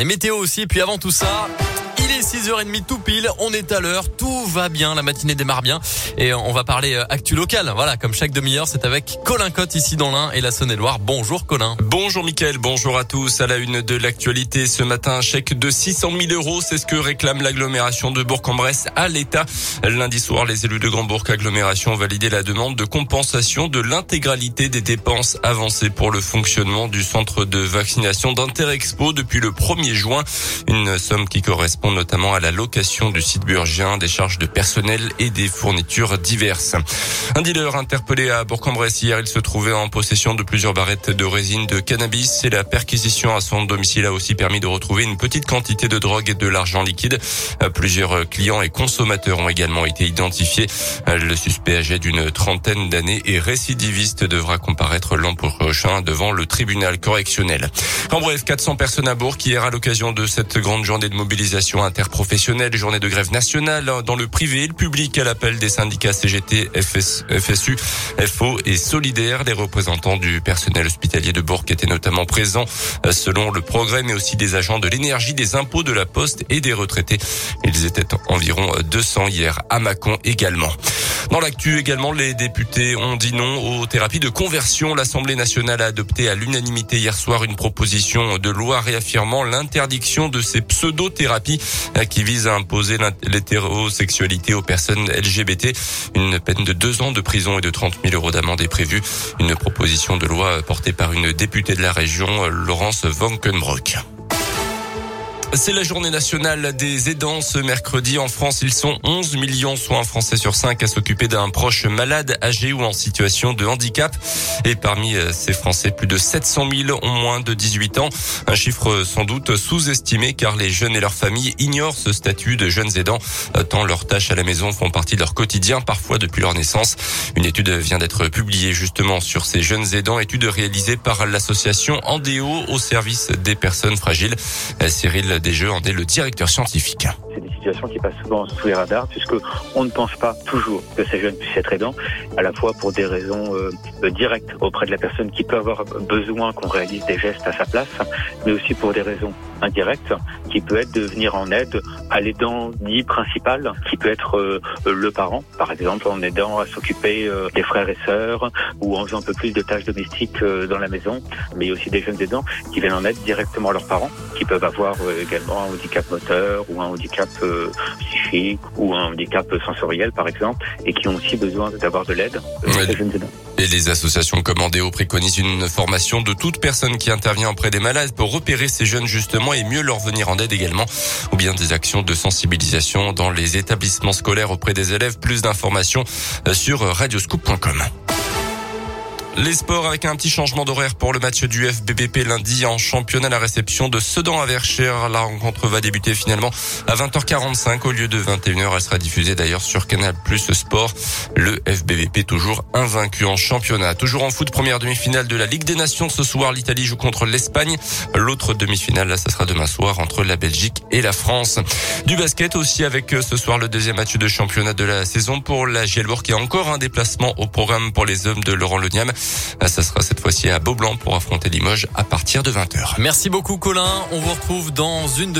Et météo aussi, puis avant tout ça, il est 6h30 tout pile, on est à l'heure, tout va bien, la matinée démarre bien et on va parler euh, actu local. Voilà, comme chaque demi-heure, c'est avec Colin Cotte ici dans l'Ain et la Saône-et-Loire. Bonjour Colin. Bonjour Mickaël, bonjour à tous. À la une de l'actualité ce matin, un chèque de 600 000 euros, c'est ce que réclame l'agglomération de Bourg-en-Bresse à l'État. Lundi soir, les élus de Grand-Bourg agglomération ont validé la demande de compensation de l'intégralité des dépenses avancées pour le fonctionnement du centre de vaccination d'Interexpo depuis le 1er juin. Une somme qui correspond notamment à la location du site burgien, des charges de personnel et des fournitures diverses. Un dealer interpellé à Bourg-en-Bresse hier, il se trouvait en possession de plusieurs barrettes de résine de cannabis et la perquisition à son domicile a aussi permis de retrouver une petite quantité de drogue et de l'argent liquide. Plusieurs clients et consommateurs ont également été identifiés. Le suspect âgé d'une trentaine d'années et récidiviste devra comparaître l'an prochain devant le tribunal correctionnel. En bref, 400 personnes à Bourg hier à l'occasion de cette grande journée de mobilisation interprofessionnelle, journée de grève nationale dans le privé et le public à l'appel des syndicats CGT, FSU, FO et Solidaire. Les représentants du personnel hospitalier de Bourg étaient notamment présents selon le progrès, mais aussi des agents de l'énergie, des impôts de la poste et des retraités. Ils étaient environ 200 hier à Mâcon également. Dans l'actu également, les députés ont dit non aux thérapies de conversion. L'Assemblée nationale a adopté à l'unanimité hier soir une proposition de loi réaffirmant l'interdiction de ces pseudo-thérapies euh, qui visent à imposer l'hétérosexualité aux personnes LGBT. Une peine de deux ans de prison et de 30 000 euros d'amende est prévue. Une proposition de loi portée par une députée de la région, Laurence Vankenbroek. C'est la journée nationale des aidants ce mercredi. En France, ils sont 11 millions, soit un Français sur cinq à s'occuper d'un proche malade, âgé ou en situation de handicap. Et parmi euh, ces Français, plus de 700 000 ont moins de 18 ans. Un chiffre sans doute sous-estimé car les jeunes et leurs familles ignorent ce statut de jeunes aidants euh, tant leurs tâches à la maison font partie de leur quotidien, parfois depuis leur naissance. Une étude vient d'être publiée justement sur ces jeunes aidants, étude réalisée par l'association Andéo au service des personnes fragiles. Euh, Cyril des Jeux en le directeur scientifique. C'est des situations qui passent souvent sous les radars puisque on ne pense pas toujours que ces jeunes puissent être aidants, à la fois pour des raisons euh, directes auprès de la personne qui peut avoir besoin qu'on réalise des gestes à sa place, mais aussi pour des raisons indirectes qui peut être de venir en aide à l'aidant dit principal, qui peut être euh, le parent, par exemple en aidant à s'occuper euh, des frères et sœurs ou en faisant un peu plus de tâches domestiques euh, dans la maison, mais il y a aussi des jeunes aidants qui viennent en aide directement à leurs parents, qui peuvent avoir également un handicap moteur ou un handicap psychique ou un handicap sensoriel par exemple, et qui ont aussi besoin d'avoir de l'aide. Et les associations Commandéo préconisent une formation de toute personne qui intervient auprès des malades pour repérer ces jeunes justement et mieux leur venir en aide également, ou bien des actions de sensibilisation dans les établissements scolaires auprès des élèves. Plus d'informations sur radioscoop.com. Les sports avec un petit changement d'horaire pour le match du FBBP lundi en championnat. La réception de Sedan à Verchères. La rencontre va débuter finalement à 20h45 au lieu de 21h. Elle sera diffusée d'ailleurs sur Canal Plus Sport. Le FBBP toujours invaincu en championnat. Toujours en foot, première demi-finale de la Ligue des Nations. Ce soir, l'Italie joue contre l'Espagne. L'autre demi-finale, là, ça sera demain soir entre la Belgique et la France. Du basket aussi avec euh, ce soir le deuxième match de championnat de la saison pour la Gielbourg qui a encore un déplacement au programme pour les hommes de Laurent Leniam. Ça sera cette fois-ci à Beaublanc pour affronter Limoges à partir de 20h. Merci beaucoup Colin. On vous retrouve dans une demi